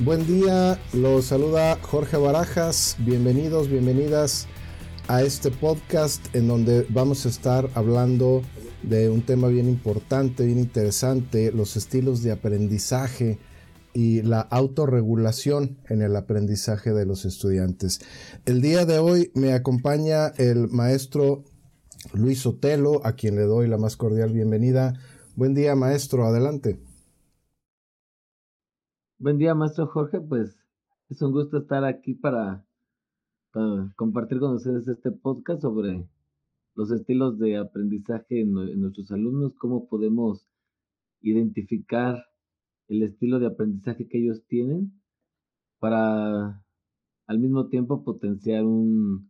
Buen día, los saluda Jorge Barajas. Bienvenidos, bienvenidas a este podcast en donde vamos a estar hablando de un tema bien importante, bien interesante, los estilos de aprendizaje y la autorregulación en el aprendizaje de los estudiantes. El día de hoy me acompaña el maestro Luis Otelo, a quien le doy la más cordial bienvenida. Buen día, maestro, adelante. Buen día, maestro Jorge. Pues es un gusto estar aquí para, compartir con ustedes este podcast sobre los estilos de aprendizaje en, nuestros alumnos, cómo podemos identificar el estilo de aprendizaje que ellos tienen para al mismo tiempo potenciar un,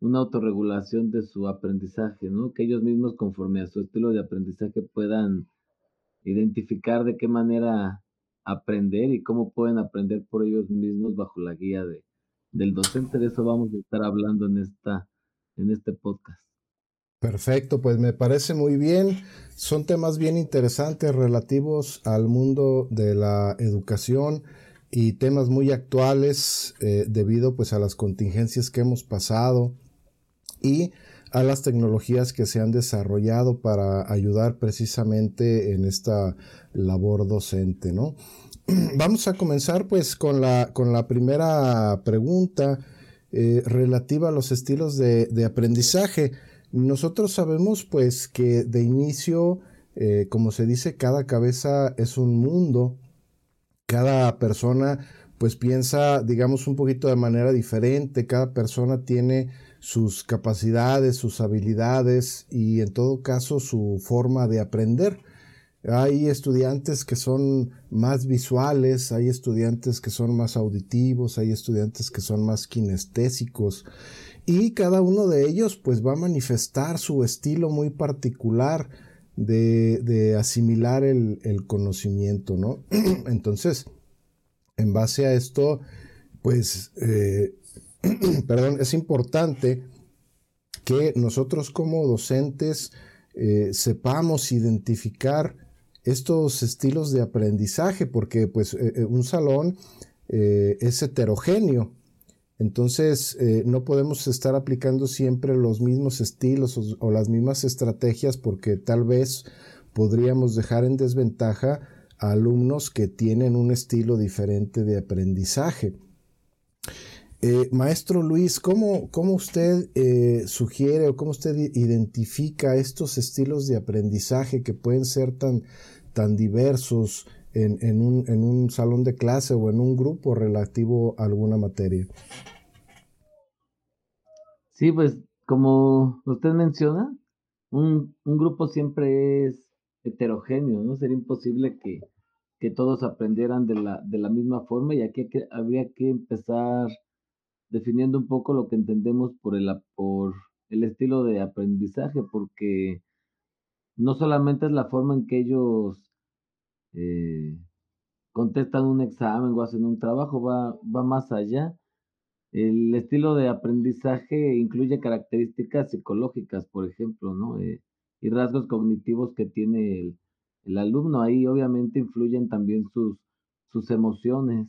una autorregulación de su aprendizaje, ¿no? Que ellos mismos conforme a su estilo de aprendizaje puedan identificar de qué manera aprender y cómo pueden aprender por ellos mismos bajo la guía de, del docente. De eso vamos a estar hablando en, esta, en este podcast. Perfecto, pues me parece muy bien. Son temas bien interesantes relativos al mundo de la educación y temas muy actuales eh, debido pues a las contingencias que hemos pasado y a las tecnologías que se han desarrollado para ayudar precisamente en esta labor docente, ¿no? Vamos a comenzar pues con la, con la primera pregunta eh, relativa a los estilos de, aprendizaje. Nosotros sabemos pues que de inicio, eh, como se dice, cada cabeza es un mundo, cada persona pues piensa, digamos, un poquito de manera diferente, cada persona tiene sus capacidades, sus habilidades y en todo caso su forma de aprender. Hay estudiantes que son más visuales, hay estudiantes que son más auditivos, hay estudiantes que son más kinestésicos y cada uno de ellos pues va a manifestar su estilo muy particular de, asimilar el, conocimiento, ¿no? Entonces, en base a esto, pues eh, perdón, es importante que nosotros como docentes eh, sepamos identificar estos estilos de aprendizaje, porque pues eh, eh, un salón es heterogéneo. Entonces, no podemos estar aplicando siempre los mismos estilos o, las mismas estrategias porque tal vez podríamos dejar en desventaja a alumnos que tienen un estilo diferente de aprendizaje. Eh, maestro Luis, ¿cómo, cómo usted eh, sugiere o cómo usted identifica estos estilos de aprendizaje que pueden ser tan, tan diversos en, un, en, un, salón de clase o en un grupo relativo a alguna materia? Sí, pues como usted menciona, un, grupo siempre es heterogéneo, ¿no? Sería imposible que, todos aprendieran de la, de la misma forma y aquí habría que empezar definiendo un poco lo que entendemos por el, por el estilo de aprendizaje, porque no solamente es la forma en que ellos eh, contestan un examen o hacen un trabajo, va, va más allá. El estilo de aprendizaje incluye características psicológicas, por ejemplo, ¿no? Eh, y rasgos cognitivos que tiene el, el, alumno. Ahí obviamente influyen también sus, sus emociones,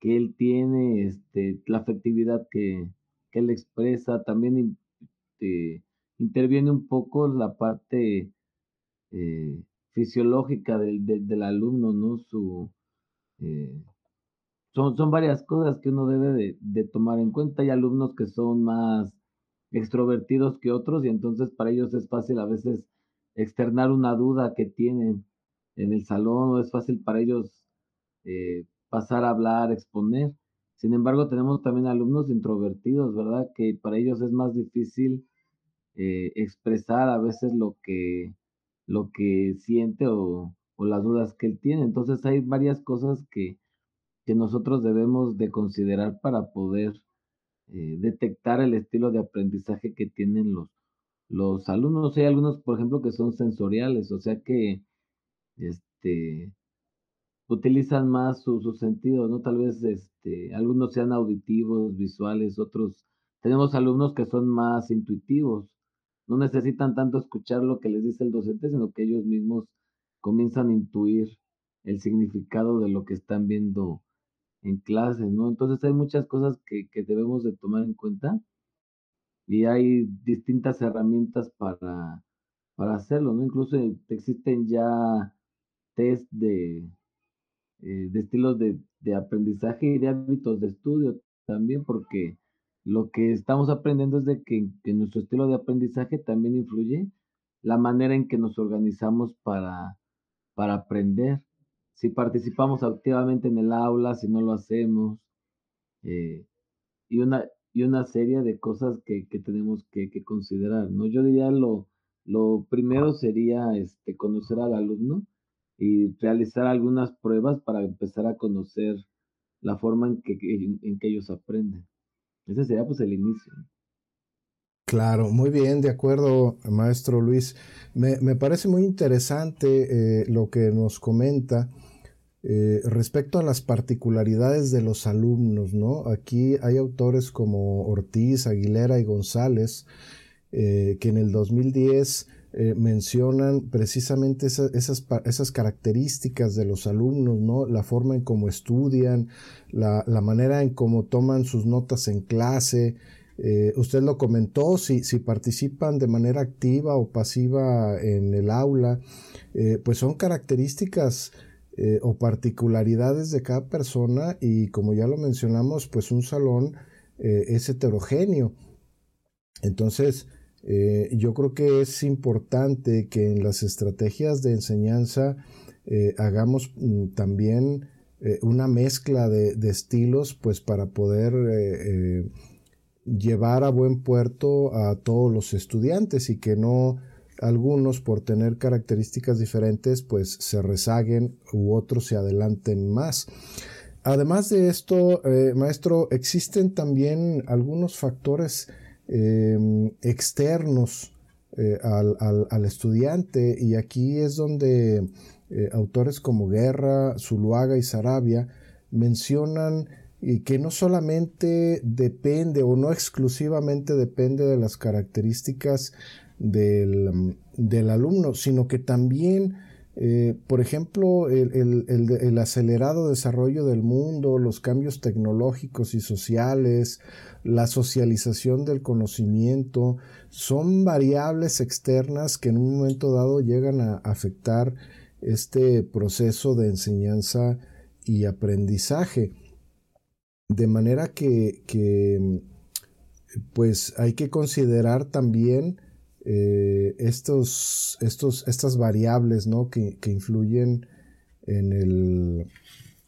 que él tiene, este, la afectividad que, él expresa, también interviene un poco la parte eh, fisiológica del, del, alumno, ¿no? Su, eh, son, son varias cosas que uno debe de, tomar en cuenta. Hay alumnos que son más extrovertidos que otros y entonces para ellos es fácil a veces externar una duda que tienen en el salón o es fácil para ellos eh, pasar a hablar, exponer. Sin embargo, tenemos también alumnos introvertidos, ¿verdad? Que para ellos es más difícil eh, expresar a veces lo que, lo que siente o, las dudas que él tiene. Entonces hay varias cosas que, nosotros debemos de considerar para poder eh, detectar el estilo de aprendizaje que tienen los, los alumnos. Hay algunos, por ejemplo, que son sensoriales, o sea que este, utilizan más sus su sentidos, ¿no? Tal vez este, algunos sean auditivos, visuales, otros. Tenemos alumnos que son más intuitivos, no necesitan tanto escuchar lo que les dice el docente, sino que ellos mismos comienzan a intuir el significado de lo que están viendo en clases, ¿no? Entonces hay muchas cosas que, que debemos de tomar en cuenta y hay distintas herramientas para, para hacerlo, ¿no? Incluso existen ya test de, eh, de estilos de, de, aprendizaje y de hábitos de estudio también, porque lo que estamos aprendiendo es de que, que nuestro estilo de aprendizaje también influye la manera en que nos organizamos para, para aprender. Si participamos activamente en el aula, si no lo hacemos, eh, y, una, y una serie de cosas que, que tenemos que, que, considerar, ¿no? Yo diría lo, lo primero sería este, conocer al alumno y realizar algunas pruebas para empezar a conocer la forma en que, en, que ellos aprenden. Ese sería pues el inicio. Claro, muy bien, de acuerdo, maestro Luis. Me, me parece muy interesante eh, lo que nos comenta eh, respecto a las particularidades de los alumnos, ¿no? Aquí hay autores como Ortiz, Aguilera y González eh, que en el 2010 eh, mencionan precisamente esas, esas, características de los alumnos, ¿no? La forma en cómo estudian, la, manera en cómo toman sus notas en clase. Eh, usted lo comentó, si, si, participan de manera activa o pasiva en el aula, pues son características o particularidades de cada persona y como ya lo mencionamos, pues un salón es heterogéneo. Entonces, eh, yo creo que es importante que en las estrategias de enseñanza eh, hagamos mm, también eh, una mezcla de, estilos pues para poder llevar a buen puerto a todos los estudiantes y que no algunos por tener características diferentes pues se rezaguen u otros se adelanten más. Además de esto, maestro, existen también algunos factores Em, externos eh, al, estudiante. Y aquí es donde eh, autores como Guerra, Zuluaga y Sarabia mencionan que no solamente depende o no exclusivamente depende de las características del, del alumno, sino que también eh, por ejemplo, el, acelerado desarrollo del mundo, los cambios tecnológicos y sociales, la socialización del conocimiento, son variables externas que en un momento dado llegan a afectar este proceso de enseñanza y aprendizaje. De manera que, que pues hay que considerar también eh, estos, estos, estas variables ¿no? que, influyen en el,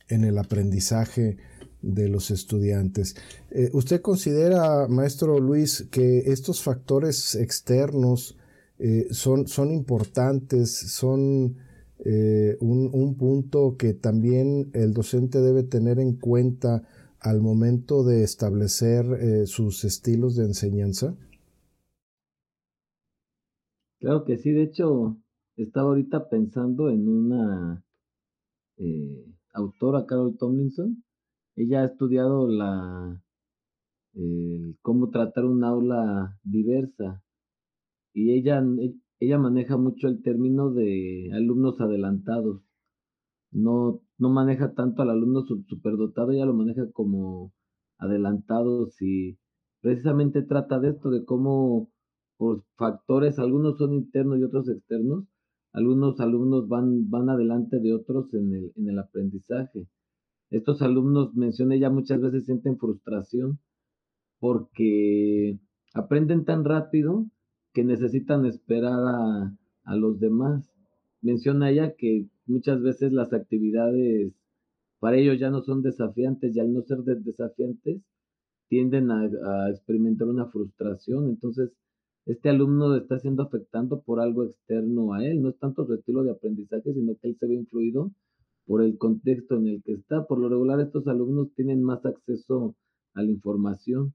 en el, aprendizaje de los estudiantes. Eh, ¿Usted considera, maestro Luis, que estos factores externos eh, son, son, importantes, son un, un, punto que también el docente debe tener en cuenta al momento de establecer sus estilos de enseñanza? Claro que sí, de hecho, estaba ahorita pensando en una eh, autora, Carol Tomlinson. Ella ha estudiado la cómo tratar un aula diversa y ella, e, ella maneja mucho el término de alumnos adelantados. No, no maneja tanto al alumno superdotado, ella lo maneja como adelantados y precisamente trata de esto, de cómo por factores, algunos son internos y otros externos, algunos alumnos van, van adelante de otros en el, en el aprendizaje. Estos alumnos, mencioné ya muchas veces, sienten frustración porque aprenden tan rápido que necesitan esperar a, a los demás. Menciona ella que muchas veces las actividades para ellos ya no son desafiantes y al no ser desafiantes tienden a, a experimentar una frustración. Entonces, este alumno está siendo afectado por algo externo a él, no es tanto su estilo de aprendizaje, sino que él se ve influido por el contexto en el que está. Por lo regular, estos alumnos tienen más acceso a la información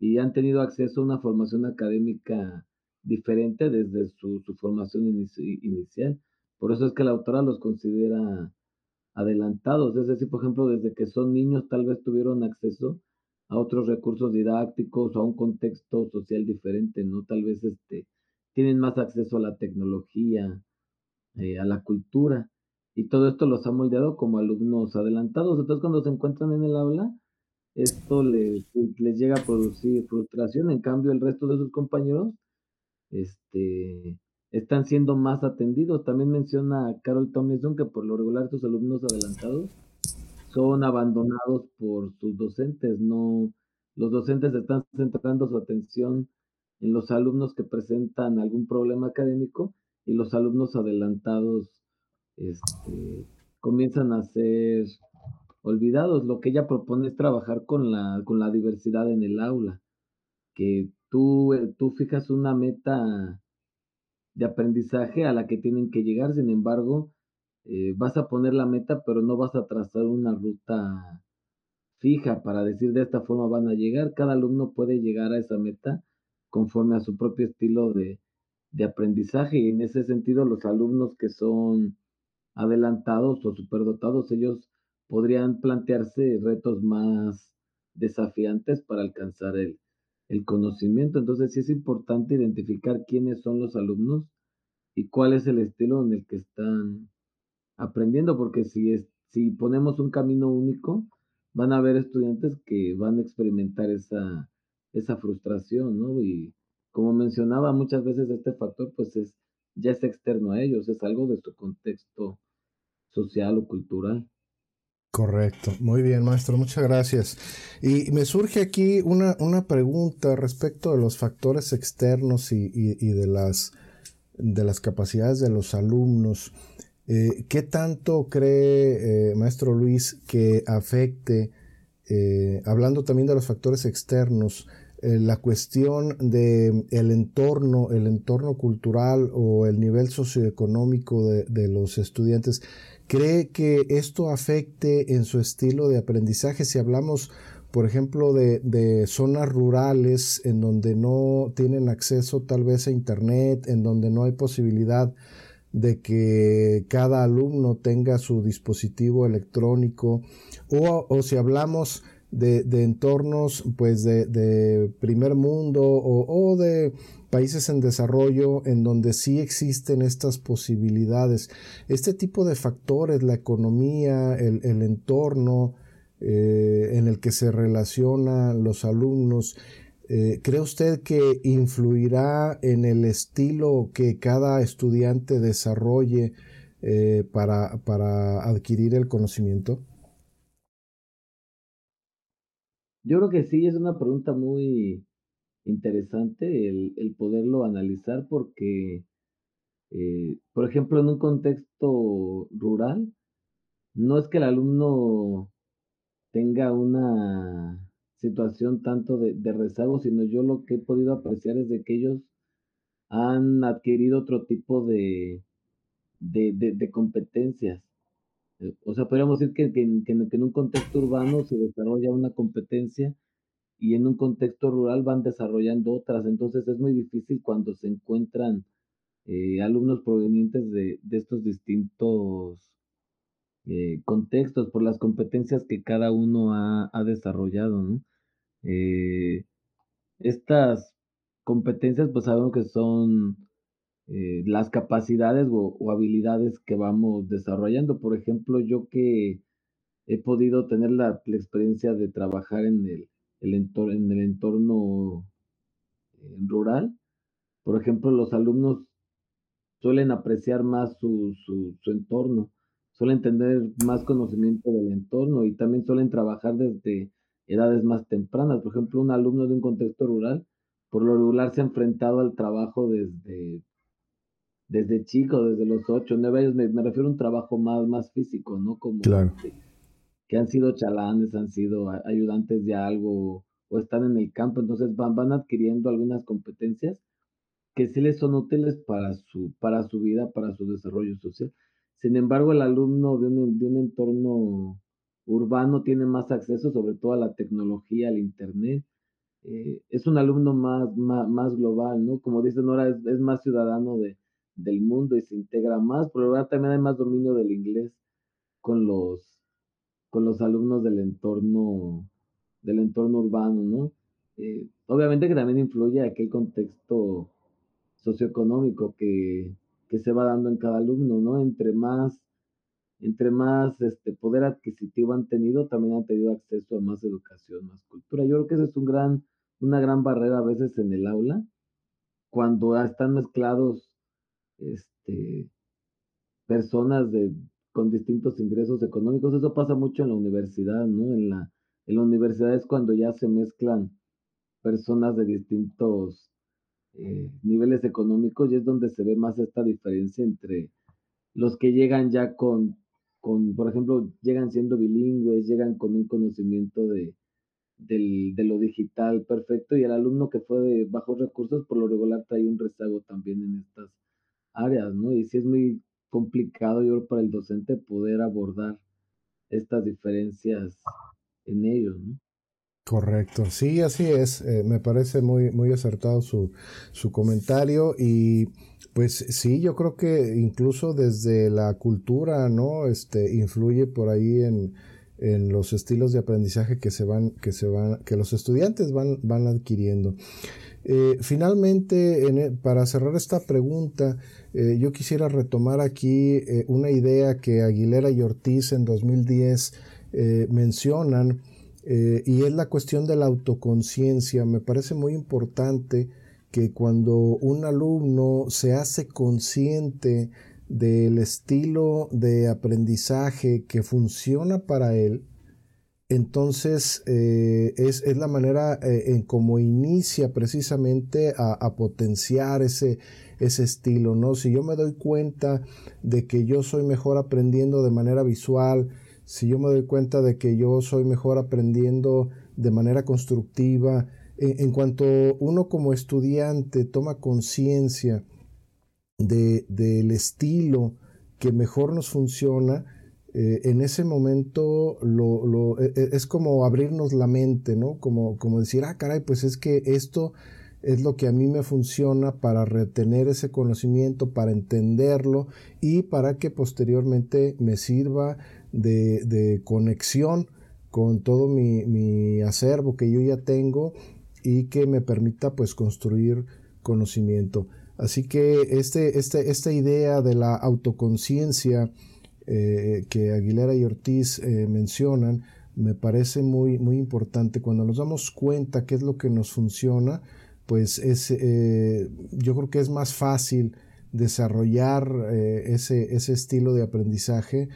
y han tenido acceso a una formación académica diferente desde su, formación inicial. Por eso es que la autora los considera adelantados. Es decir, por ejemplo, desde que son niños tal vez tuvieron acceso a otros recursos didácticos a un contexto social diferente, ¿no? Tal vez este, tienen más acceso a la tecnología, eh, a la cultura. y todo esto los ha moldeado como alumnos adelantados. Entonces, cuando se encuentran en el aula, esto les, les llega a producir frustración. En cambio, el resto de sus compañeros este, están siendo más atendidos. También menciona Carol Tomlinson que por lo regular sus alumnos adelantados son abandonados por sus docentes. No, los docentes están centrando su atención en los alumnos que presentan algún problema académico y los alumnos adelantados este, comienzan a ser olvidados. Lo que ella propone es trabajar con la, con la diversidad en el aula, que tú, eh, tú fijas una meta de aprendizaje a la que tienen que llegar, sin embargo, eh, vas a poner la meta, pero no vas a trazar una ruta fija para decir de esta forma van a llegar. Cada alumno puede llegar a esa meta conforme a su propio estilo de, de aprendizaje y en ese sentido los alumnos que son adelantados o superdotados, ellos podrían plantearse retos más desafiantes para alcanzar el, el conocimiento. Entonces sí es importante identificar quiénes son los alumnos y cuál es el estilo en el que están aprendiendo, porque si, es, si ponemos un camino único, van a haber estudiantes que van a experimentar esa, esa frustración, ¿no? Y como mencionaba, muchas veces este factor pues es, ya es externo a ellos, es algo de su contexto social o cultural. Correcto, muy bien maestro, muchas gracias. Y me surge aquí una, una pregunta respecto de los factores externos y, de, las, de las capacidades de los alumnos. Eh, ¿Qué tanto cree, eh, maestro Luis, que afecte, eh, hablando también de los factores externos, la cuestión de el entorno, el entorno cultural o el nivel socioeconómico de, de los estudiantes? ¿Cree que esto afecte en su estilo de aprendizaje? Si hablamos, por ejemplo, de, zonas rurales en donde no tienen acceso tal vez a Internet, en donde no hay posibilidad de que cada alumno tenga su dispositivo electrónico, o, si hablamos de, entornos pues de, primer mundo o de países en desarrollo en donde sí existen estas posibilidades. Este tipo de factores, la economía, el, entorno eh, en el que se relacionan los alumnos, eh, ¿cree usted que influirá en el estilo que cada estudiante desarrolle eh, para, para adquirir el conocimiento? Yo creo que sí, es una pregunta muy, interesante el, poderlo analizar porque, eh, por ejemplo, en un contexto rural, no es que el alumno tenga una situación tanto de, rezago, sino yo lo que he podido apreciar es de que ellos han adquirido otro tipo de, de, competencias. Eh, o sea, podríamos decir que, que, en un contexto urbano se desarrolla una competencia y en un contexto rural van desarrollando otras. Entonces es muy difícil cuando se encuentran eh, alumnos provenientes de, estos distintos eh, contextos por las competencias que cada uno ha, desarrollado. Eh, estas competencias pues sabemos que son las capacidades o, habilidades que vamos desarrollando. Por ejemplo, yo que he podido tener la experiencia de trabajar en el entorno, eh, rural. Por ejemplo, los alumnos suelen apreciar más su, su, entorno, suelen tener más conocimiento del entorno y también suelen trabajar desde edades más tempranas. Por ejemplo, un alumno de un contexto rural, por lo regular se ha enfrentado al trabajo desde, desde chico, desde los 8, 9 años, me, refiero a un trabajo más, más físico, ¿no? Como claro que han sido chalanes, han sido ayudantes de algo o están en el campo, entonces van, van adquiriendo algunas competencias que sí les son útiles para su, para su vida, para su desarrollo social. Sin embargo, el alumno de un, de un entorno urbano tiene más acceso sobre todo a la tecnología, al Internet. Eh, es un alumno más, más, global, ¿no? Como dicen ahora, es, es más ciudadano de, del mundo y se integra más, pero ahora también hay más dominio del inglés con los con los alumnos del entorno, del entorno urbano, ¿no? Eh, obviamente que también influye aquel contexto socioeconómico que, que, se va dando en cada alumno, ¿no? Entre más entre más este, poder adquisitivo han tenido, también han tenido acceso a más educación, más cultura. Yo creo que esa es un gran, una gran barrera a veces en el aula, cuando están mezclados este, personas de, con distintos ingresos económicos. Eso pasa mucho en la universidad, ¿no? En la, en la universidad es cuando ya se mezclan personas de distintos eh, niveles económicos y es donde se ve más esta diferencia entre los que llegan ya con, con por ejemplo, llegan siendo bilingües, llegan con un conocimiento de, de lo digital perfecto y el alumno que fue de bajos recursos por lo regular trae un rezago también en estas áreas, ¿no? Y sí es muy complicado, yo para el docente poder abordar estas diferencias en ellos, ¿no? Correcto, sí, así es. Eh, me parece muy, muy acertado su, su, comentario y pues sí, yo creo que incluso desde la cultura, ¿no? Este, influye por ahí en, en los estilos de aprendizaje que se van, que se van, que los estudiantes van, van adquiriendo. Eh, finalmente, e, para cerrar esta pregunta, eh, yo quisiera retomar aquí una idea que Aguilera y Ortiz en 2010 mencionan eh, y es la cuestión de la autoconciencia. Me parece muy importante que cuando un alumno se hace consciente del estilo de aprendizaje que funciona para él, entonces eh, es, la manera eh, en cómo inicia precisamente a, potenciar ese, ese estilo, ¿no? Si yo me doy cuenta de que yo soy mejor aprendiendo de manera visual, si yo me doy cuenta de que yo soy mejor aprendiendo de manera constructiva, en, cuanto uno como estudiante toma conciencia del estilo que mejor nos funciona, eh, en ese momento lo, e, e, es como abrirnos la mente, ¿no? Como, como decir, ah, caray, pues es que esto es lo que a mí me funciona para retener ese conocimiento, para entenderlo y para que posteriormente me sirva de, conexión con todo mi, acervo que yo ya tengo y que me permita pues construir conocimiento. Así que este, este, esta idea de la autoconciencia eh, que Aguilera y Ortiz eh, mencionan me parece muy, muy importante. Cuando nos damos cuenta qué es lo que nos funciona, pues es, eh, yo creo que es más fácil desarrollar ese, ese estilo de aprendizaje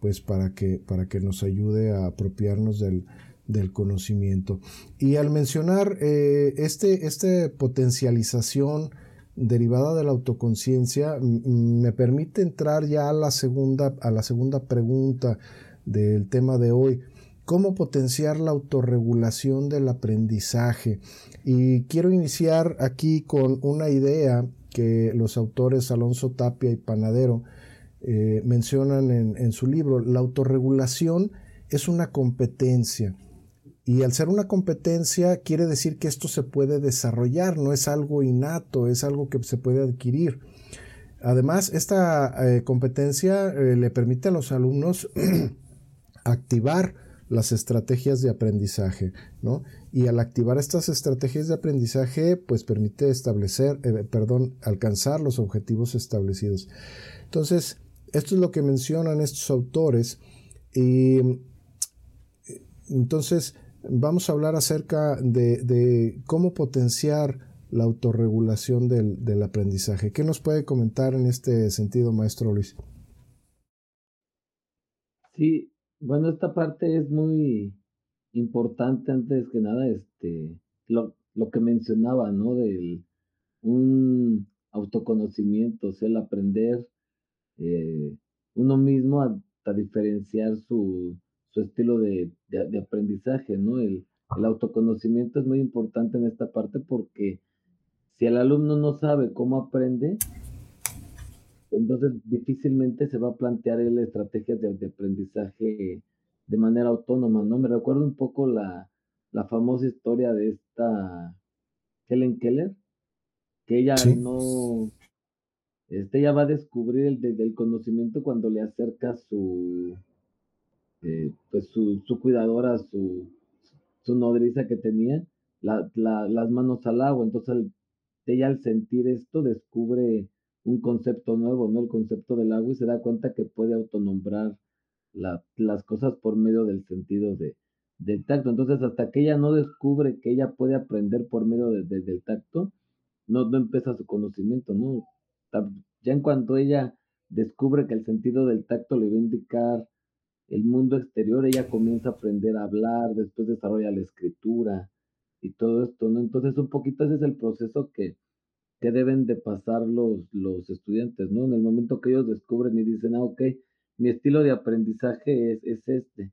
pues para que, para que nos ayude a apropiarnos del, conocimiento. Y al mencionar eh, este, esta potencialización derivada de la autoconciencia, me permite entrar ya a la, segunda, a la segunda pregunta del tema de hoy. ¿Cómo potenciar la autorregulación del aprendizaje? Y quiero iniciar aquí con una idea que los autores Alonso Tapia y Panadero eh, mencionan en, su libro, la autorregulación es una competencia. Y al ser una competencia quiere decir que esto se puede desarrollar, no es algo innato, es algo que se puede adquirir. Además, esta eh, competencia eh, le permite a los alumnos activar las estrategias de aprendizaje, ¿no? Y al activar estas estrategias de aprendizaje, pues permite establecer, perdón, alcanzar los objetivos establecidos. Entonces, esto es lo que mencionan estos autores. Y entonces vamos a hablar acerca de, cómo potenciar la autorregulación del, aprendizaje. ¿Qué nos puede comentar en este sentido, maestro Luis? Sí, bueno, esta parte es muy importante antes que nada, este, lo, lo que mencionaba, ¿no? Del un autoconocimiento, o sea, el aprender eh, uno mismo hasta diferenciar su, su estilo de, de, aprendizaje, ¿no? El, el autoconocimiento es muy importante en esta parte porque si el alumno no sabe cómo aprende, entonces difícilmente se va a plantear la estrategias de, de, aprendizaje de manera autónoma, ¿no? Me recuerda un poco la, la famosa historia de esta Helen Keller, que ella no, este ya va a descubrir el, del conocimiento cuando le acerca su, eh, pues su, su, cuidadora, su, su nodriza que tenía, las manos al agua. Entonces, ella al sentir esto descubre un concepto nuevo, ¿no? El concepto del agua y se da cuenta que puede autonombrar las cosas por medio del sentido de, del tacto. Entonces, hasta que ella no descubre que ella puede aprender por medio de, del tacto, no, no empieza su conocimiento, ¿no? Ya en cuanto ella descubre que el sentido del tacto le va a indicar el mundo exterior, ella comienza a aprender a hablar, después desarrolla la escritura y todo esto, ¿no? Entonces, un poquito ese es el proceso que, que deben de pasar los, los estudiantes, ¿no? En el momento que ellos descubren y dicen, ah, ok, mi estilo de aprendizaje es, es este.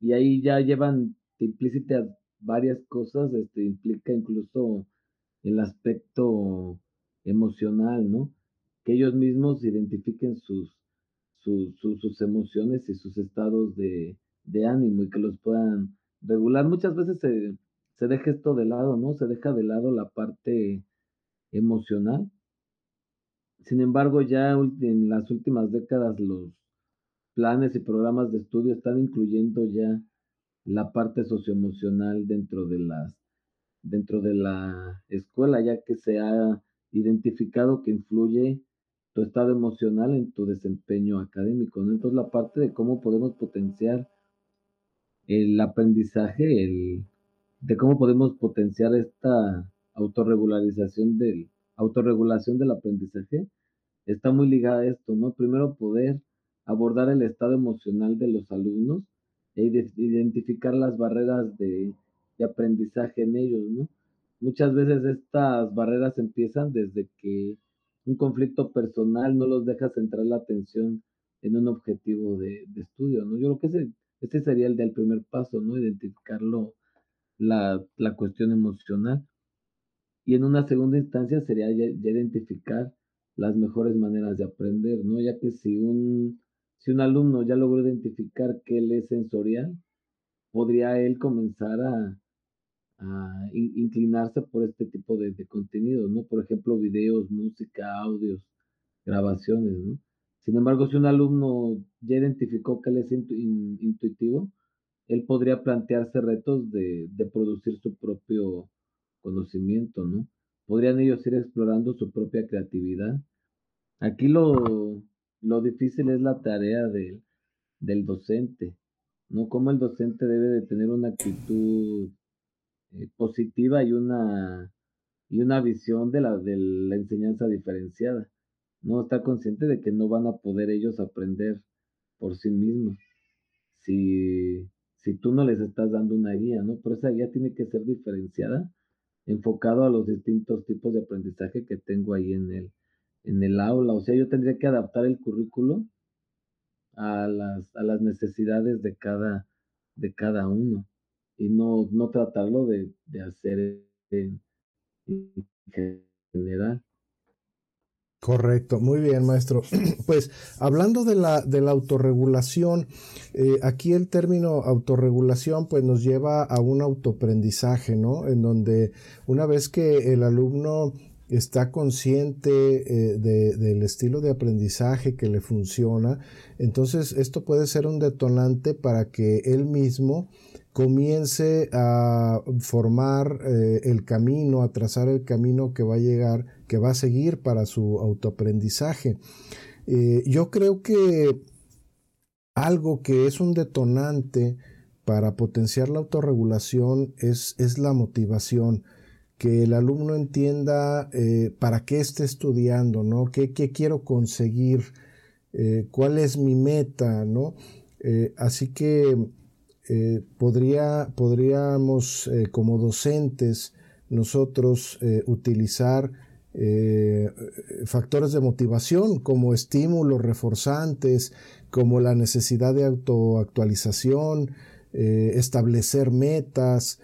Y ahí ya llevan implícitas varias cosas, este, implica incluso el aspecto emocional, ¿no? Ellos mismos identifiquen sus, sus, sus, emociones y sus estados de, de, ánimo y que los puedan regular. Muchas veces se, se deja esto de lado, ¿no? Se deja de lado la parte emocional. Sin embargo, ya en las últimas décadas los planes y programas de estudio están incluyendo ya la parte socioemocional dentro de las dentro de la escuela, ya que se ha identificado que influye tu estado emocional en tu desempeño académico. Entonces la parte de cómo podemos potenciar el aprendizaje, el, de cómo podemos potenciar esta autorregularización del, autorregulación del aprendizaje, está muy ligada a esto, ¿no? Primero poder abordar el estado emocional de los alumnos e identificar las barreras de, de aprendizaje en ellos, ¿no? Muchas veces estas barreras empiezan desde que un conflicto personal no los deja centrar la atención en un objetivo de, de estudio, ¿no? Yo creo que ese, ese sería el del primer paso, ¿no? Identificarlo, la, la cuestión emocional. Y en una segunda instancia sería ya, identificar las mejores maneras de aprender, ¿no? Ya que si un, si un alumno ya logró identificar que él es sensorial, podría él comenzar a, a inclinarse por este tipo de, de contenidos, ¿no? Por ejemplo, videos, música, audios, grabaciones, ¿no? Sin embargo, si un alumno ya identificó que él es intuitivo, él podría plantearse retos de, de producir su propio conocimiento, ¿no? Podrían ellos ir explorando su propia creatividad. Aquí lo, lo difícil es la tarea del docente, ¿no? Cómo el docente debe de tener una actitud eh, positiva y una, y una visión de la, de la enseñanza diferenciada. No está consciente de que no van a poder ellos aprender por sí mismos. Si, si tú no les estás dando una guía, ¿no? Pero esa guía tiene que ser diferenciada enfocado a los distintos tipos de aprendizaje que tengo ahí en el, en el aula. O sea, yo tendría que adaptar el currículo a las, a las necesidades de cada, de cada uno y no, no tratarlo de, de hacer en, general. Correcto, muy bien, maestro. Pues hablando de la, de la autorregulación, eh, aquí el término autorregulación pues nos lleva a un autoaprendizaje, ¿no? En donde una vez que el alumno está consciente eh, de, del estilo de aprendizaje que le funciona, entonces esto puede ser un detonante para que él mismo comience a formar eh, el camino, a trazar el camino que va a llegar, que va a seguir para su autoaprendizaje. Eh, yo creo que algo que es un detonante para potenciar la autorregulación es, es la motivación, que el alumno entienda eh, para qué está estudiando, ¿no? ¿Qué, qué quiero conseguir? ¿Cuál es mi meta? ¿no? así que eh, podría, podríamos eh, como docentes nosotros eh, utilizar factores de motivación como estímulos reforzantes, como la necesidad de autoactualización, establecer metas,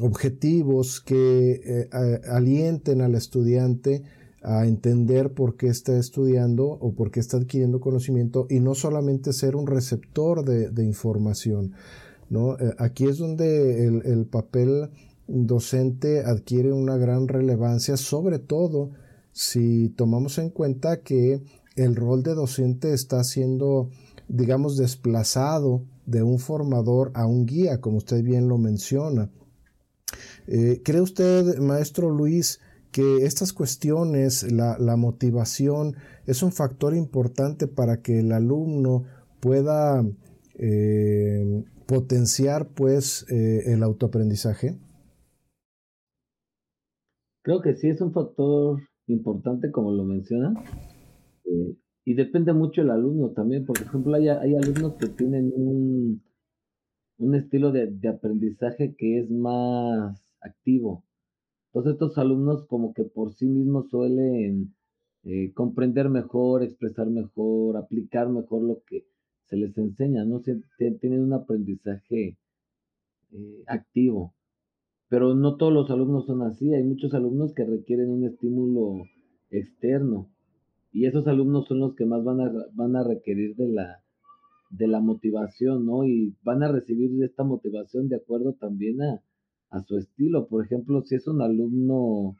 objetivos que alienten al estudiante a entender por qué está estudiando o por qué está adquiriendo conocimiento y no solamente ser un receptor de, información. ¿no? Eh, aquí es donde el, papel docente adquiere una gran relevancia, sobre todo si tomamos en cuenta que el rol de docente está siendo, digamos, desplazado de un formador a un guía, como usted bien lo menciona. Eh, ¿Cree usted, maestro Luis, que estas cuestiones, la, motivación, es un factor importante para que el alumno pueda eh, potenciar pues eh, el autoaprendizaje? Creo que sí es un factor importante como lo menciona. Eh, y depende mucho del alumno también, por ejemplo, hay, hay alumnos que tienen un, un estilo de, de, aprendizaje que es más activo. Entonces estos alumnos como que por sí mismos suelen eh, comprender mejor, expresar mejor, aplicar mejor lo que se les enseña, ¿no? tienen un aprendizaje eh, activo. Pero no todos los alumnos son así, hay muchos alumnos que requieren un estímulo externo y esos alumnos son los que más van a, van a requerir de la, de la motivación, ¿no? Y van a recibir esta motivación de acuerdo también a, a su estilo. Por ejemplo, si es un alumno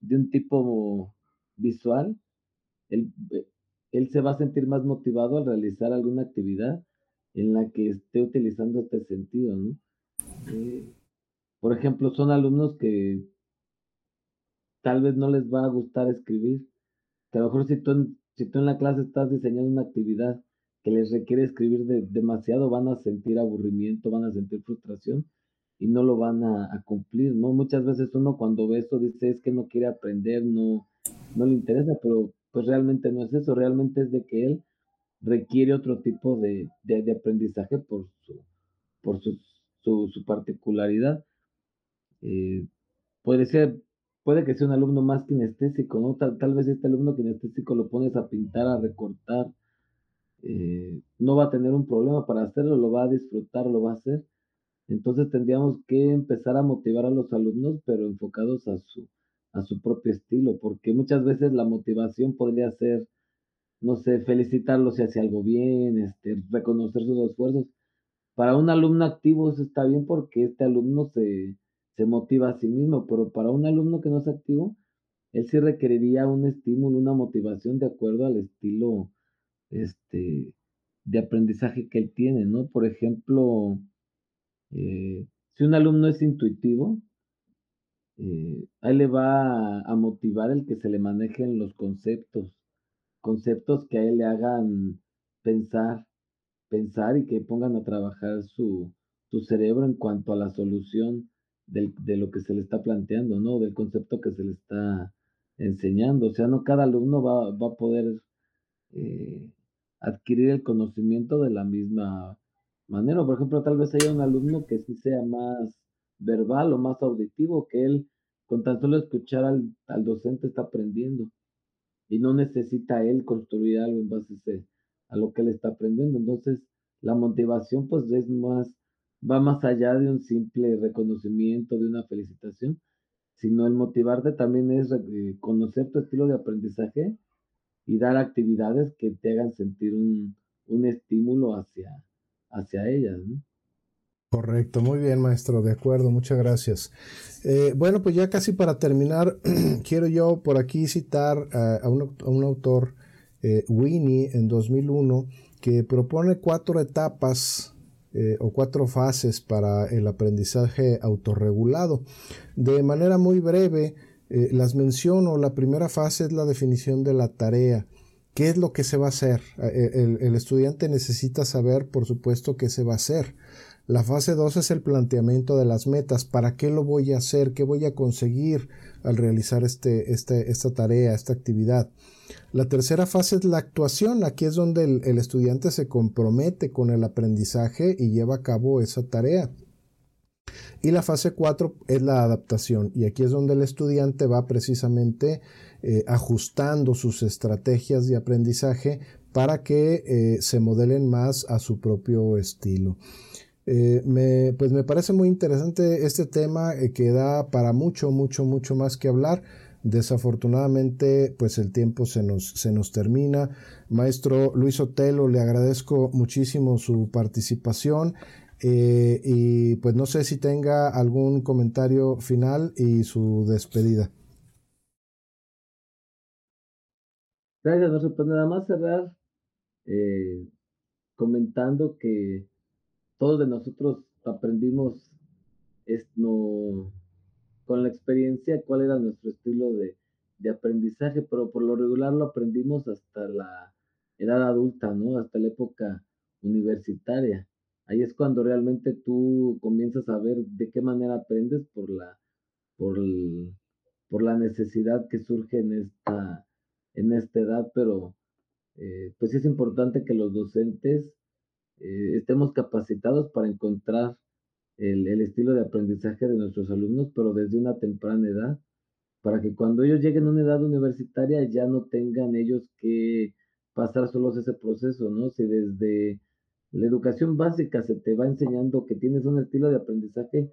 de un tipo visual, él, él se va a sentir más motivado al realizar alguna actividad en la que esté utilizando este sentido, ¿no? Eh, por ejemplo, son alumnos que tal vez no les va a gustar escribir, que a lo mejor si tú en, si tú en la clase estás diseñando una actividad que les requiere escribir demasiado, van a sentir aburrimiento, van a sentir frustración y no lo van a, cumplir, ¿no? Muchas veces uno cuando ve eso dice es que no quiere aprender, no, no le interesa, pero pues realmente no es eso, realmente es de que él requiere otro tipo de, de, aprendizaje por su, por su, su, particularidad. Eh, puede ser, puede que sea un alumno más kinestésico, ¿no? Tal, tal vez este alumno kinestésico lo pones a pintar, a recortar, eh, no va a tener un problema para hacerlo, lo va a disfrutar, lo va a hacer. Entonces tendríamos que empezar a motivar a los alumnos, pero enfocados a su, a su propio estilo, porque muchas veces la motivación podría ser, no sé, felicitarlo si hace algo bien, este, reconocer sus esfuerzos. Para un alumno activo eso está bien porque este alumno se, se motiva a sí mismo, pero para un alumno que no es activo, él sí requeriría un estímulo, una motivación de acuerdo al estilo este, de aprendizaje que él tiene, ¿no? Por ejemplo, eh, si un alumno es intuitivo, eh, ahí le va a, motivar el que se le manejen los conceptos, conceptos que a él le hagan pensar, pensar y que pongan a trabajar su, su cerebro en cuanto a la solución de lo que se le está planteando, ¿no? Del concepto que se le está enseñando. O sea, no cada alumno va, va a poder eh, adquirir el conocimiento de la misma manera. Por ejemplo, tal vez haya un alumno que sí sea más verbal o más auditivo, que él con tan solo escuchar al, al docente está aprendiendo y no necesita él construir algo en base a lo que él está aprendiendo. Entonces, la motivación pues es más, va más allá de un simple reconocimiento, de una felicitación, sino el motivarte también es eh, conocer tu estilo de aprendizaje y dar actividades que te hagan sentir un, un estímulo hacia, hacia ellas. ¿no? Correcto, muy bien maestro, de acuerdo, muchas gracias. Eh, bueno, pues ya casi para terminar, quiero yo por aquí citar a, un, autor, eh, Winnie, en 2001, que propone cuatro etapas eh, o cuatro fases para el aprendizaje autorregulado. De manera muy breve, las menciono. La primera fase es la definición de la tarea. ¿Qué es lo que se va a hacer? El, el estudiante necesita saber, por supuesto, qué se va a hacer. La fase 2 es el planteamiento de las metas. ¿Para qué lo voy a hacer? ¿Qué voy a conseguir al realizar este, este, esta tarea, esta actividad? La tercera fase es la actuación. Aquí es donde el, estudiante se compromete con el aprendizaje y lleva a cabo esa tarea. Y la fase 4 es la adaptación. Y aquí es donde el estudiante va precisamente eh, ajustando sus estrategias de aprendizaje para que eh, se modelen más a su propio estilo. Eh, me, pues me parece muy interesante este tema que da para mucho, mucho, mucho más que hablar. Desafortunadamente, pues el tiempo se nos, se nos termina. Maestro Luis Otelo, le agradezco muchísimo su participación eh, y pues no sé si tenga algún comentario final y su despedida. Gracias, Pues nada más cerrar comentando que todos de nosotros aprendimos con la experiencia cuál era nuestro estilo de, aprendizaje, pero por lo regular lo aprendimos hasta la edad adulta, ¿no? Hasta la época universitaria. Ahí es cuando realmente tú comienzas a ver de qué manera aprendes por la, por, por la necesidad que surge en esta, en esta edad, pero eh, pues es importante que los docentes eh, estemos capacitados para encontrar el, el, estilo de aprendizaje de nuestros alumnos, pero desde una temprana edad, para que cuando ellos lleguen a una edad universitaria ya no tengan ellos que pasar solos ese proceso, ¿no? Si desde la educación básica se te va enseñando que tienes un estilo de aprendizaje,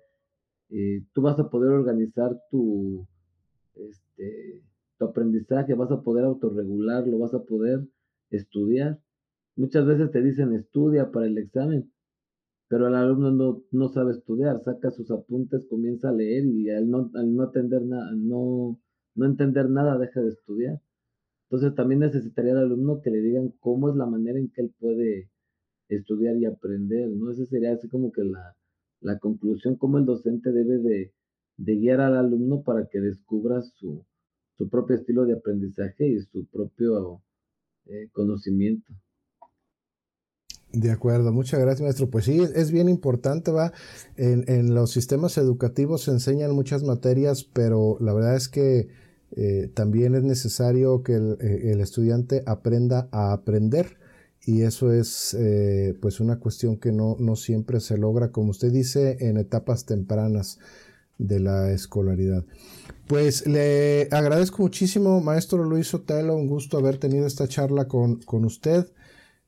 eh, tú vas a poder organizar tu, este, tu aprendizaje, vas a poder autorregularlo, vas a poder estudiar. Muchas veces te dicen estudia para el examen, pero el alumno no, no sabe estudiar, saca sus apuntes, comienza a leer y al no, al no, no, no entender nada deja de estudiar. Entonces también necesitaría el alumno que le digan cómo es la manera en que él puede estudiar y aprender, ¿no? Esa sería así como que la, la conclusión, cómo el docente debe de, guiar al alumno para que descubra su, su propio estilo de aprendizaje y su propio eh, conocimiento. De acuerdo, muchas gracias maestro. Pues sí, es bien importante, va. En, en, los sistemas educativos se enseñan muchas materias, pero la verdad es que eh, también es necesario que el, eh, el, estudiante aprenda a aprender y eso es eh, pues una cuestión que no, no siempre se logra, como usted dice, en etapas tempranas de la escolaridad. Pues le agradezco muchísimo, maestro Luis Otelo, un gusto haber tenido esta charla con, con usted.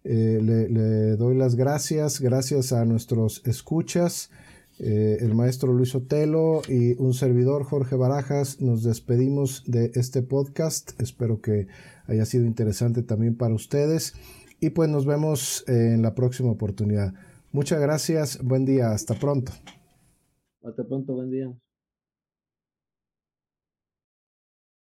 Eh, le, doy las gracias, gracias a nuestros escuchas, eh, el maestro Luis Otelo y un servidor Jorge Barajas. Nos despedimos de este podcast. Espero que haya sido interesante también para ustedes. Y pues nos vemos en la próxima oportunidad. Muchas gracias, buen día, hasta pronto. Hasta pronto, buen día.